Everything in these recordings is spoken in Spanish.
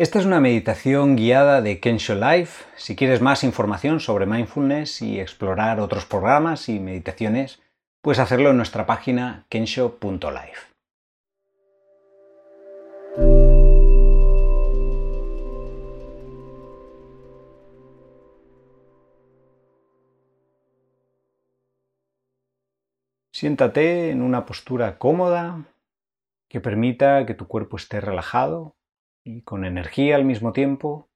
Esta es una meditación guiada de Kensho Life. Si quieres más información sobre mindfulness y explorar otros programas y meditaciones, puedes hacerlo en nuestra página kensho.life. Siéntate en una postura cómoda que permita que tu cuerpo esté relajado y con energía al mismo tiempo.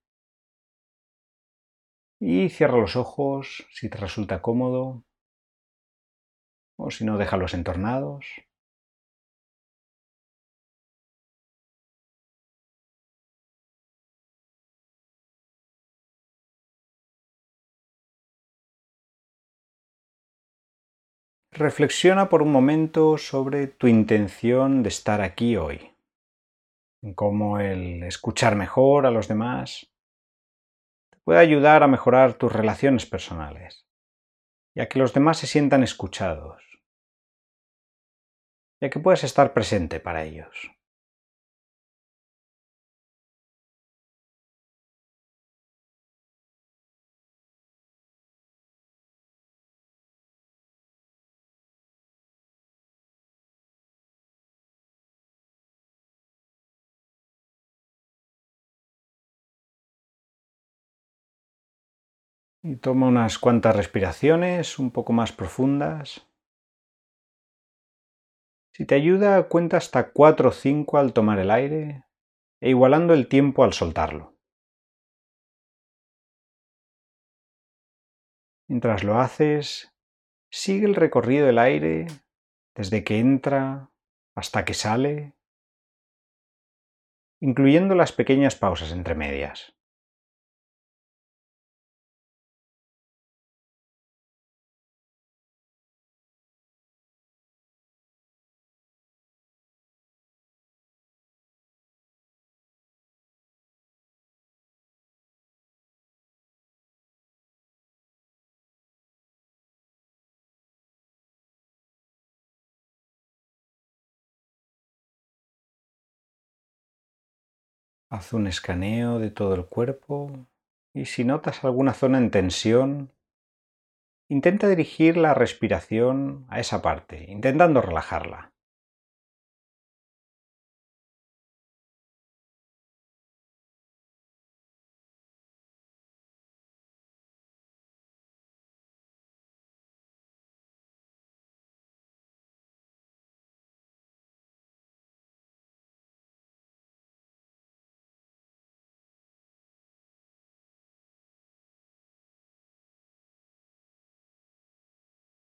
Y cierra los ojos si te resulta cómodo o si no, déjalos entornados. Reflexiona por un momento sobre tu intención de estar aquí hoy cómo el escuchar mejor a los demás te puede ayudar a mejorar tus relaciones personales y a que los demás se sientan escuchados y a que puedas estar presente para ellos. Y toma unas cuantas respiraciones un poco más profundas. Si te ayuda, cuenta hasta 4 o 5 al tomar el aire e igualando el tiempo al soltarlo. Mientras lo haces, sigue el recorrido del aire desde que entra hasta que sale, incluyendo las pequeñas pausas entre medias. Haz un escaneo de todo el cuerpo y si notas alguna zona en tensión, intenta dirigir la respiración a esa parte, intentando relajarla.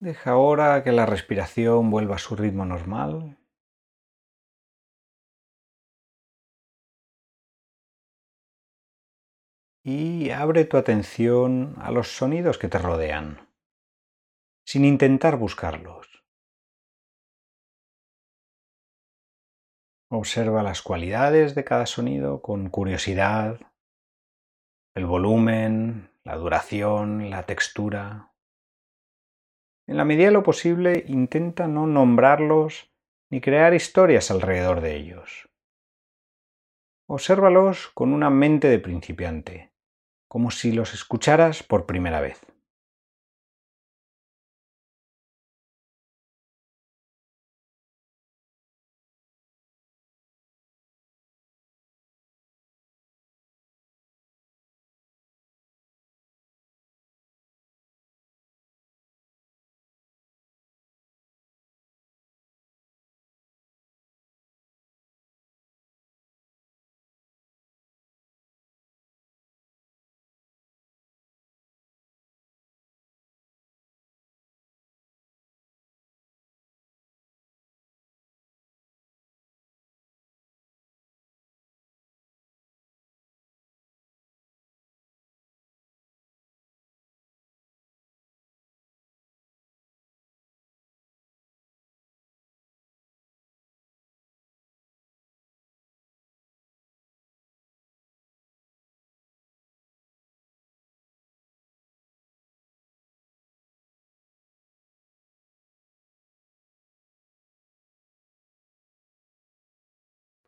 Deja ahora que la respiración vuelva a su ritmo normal. Y abre tu atención a los sonidos que te rodean, sin intentar buscarlos. Observa las cualidades de cada sonido con curiosidad, el volumen, la duración, la textura. En la medida de lo posible, intenta no nombrarlos ni crear historias alrededor de ellos. Obsérvalos con una mente de principiante, como si los escucharas por primera vez.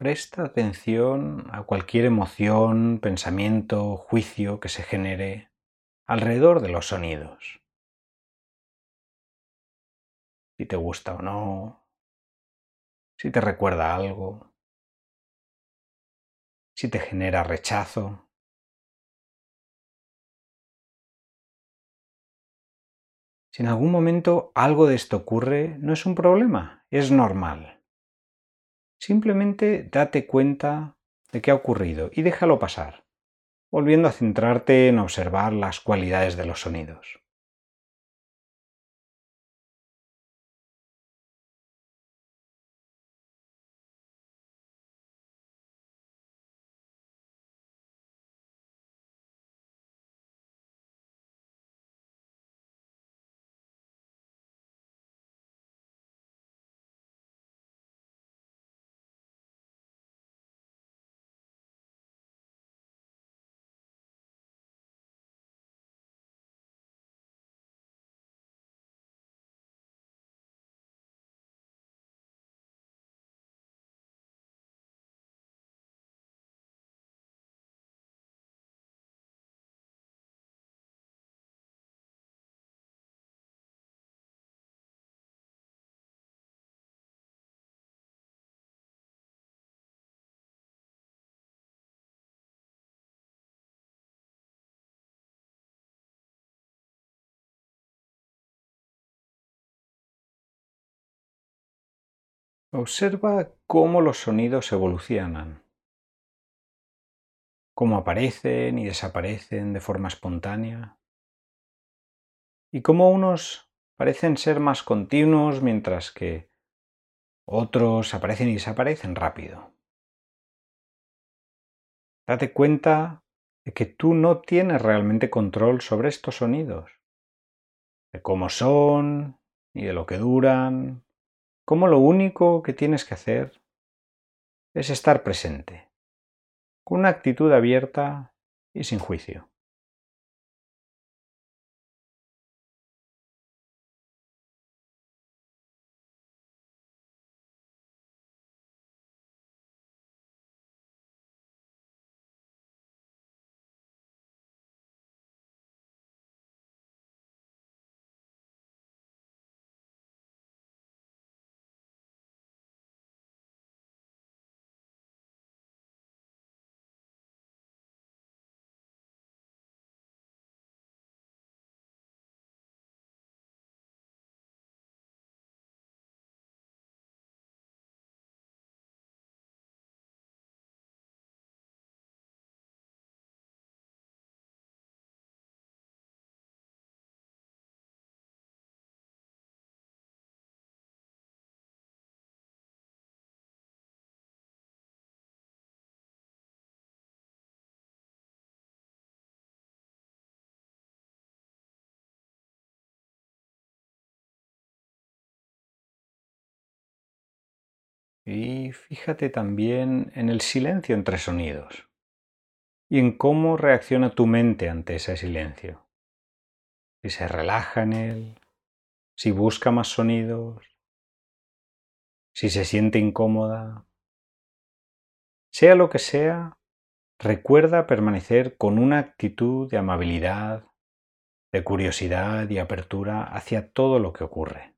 Presta atención a cualquier emoción, pensamiento, juicio que se genere alrededor de los sonidos. Si te gusta o no, si te recuerda algo, si te genera rechazo. Si en algún momento algo de esto ocurre, no es un problema, es normal. Simplemente date cuenta de qué ha ocurrido y déjalo pasar, volviendo a centrarte en observar las cualidades de los sonidos. Observa cómo los sonidos evolucionan, cómo aparecen y desaparecen de forma espontánea. Y cómo unos parecen ser más continuos mientras que otros aparecen y desaparecen rápido. Date cuenta de que tú no tienes realmente control sobre estos sonidos, de cómo son, ni de lo que duran, cómo lo único que tienes que hacer es estar presente, con una actitud abierta y sin juicio. Y fíjate también en el silencio entre sonidos y en cómo reacciona tu mente ante ese silencio. Si se relaja en él, si busca más sonidos, si se siente incómoda. Sea lo que sea, recuerda permanecer con una actitud de amabilidad, de curiosidad y apertura hacia todo lo que ocurre.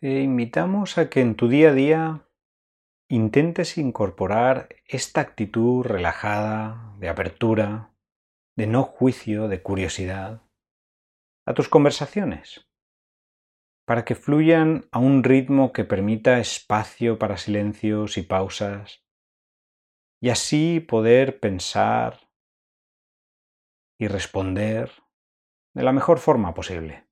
Te invitamos a que en tu día a día intentes incorporar esta actitud relajada, de apertura, de no juicio, de curiosidad, a tus conversaciones, para que fluyan a un ritmo que permita espacio para silencios y pausas, y así poder pensar y responder de la mejor forma posible.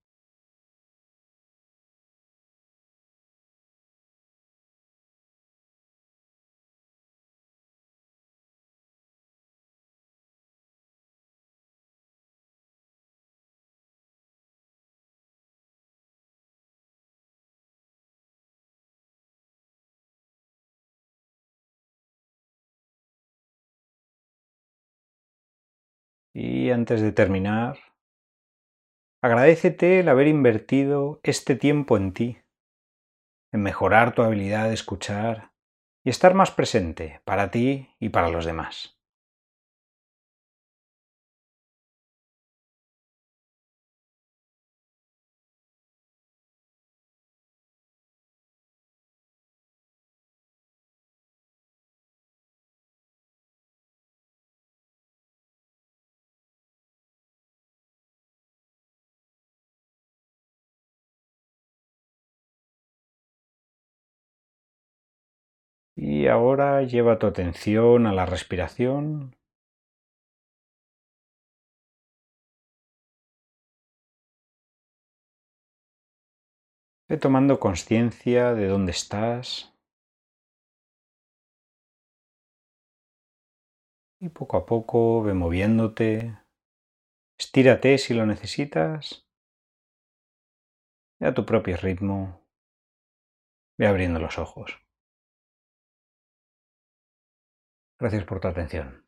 Y antes de terminar, agradecete el haber invertido este tiempo en ti, en mejorar tu habilidad de escuchar y estar más presente para ti y para los demás. Y ahora lleva tu atención a la respiración. Ve tomando conciencia de dónde estás. Y poco a poco ve moviéndote. Estírate si lo necesitas. Ve a tu propio ritmo. Ve abriendo los ojos. Gracias por tu atención.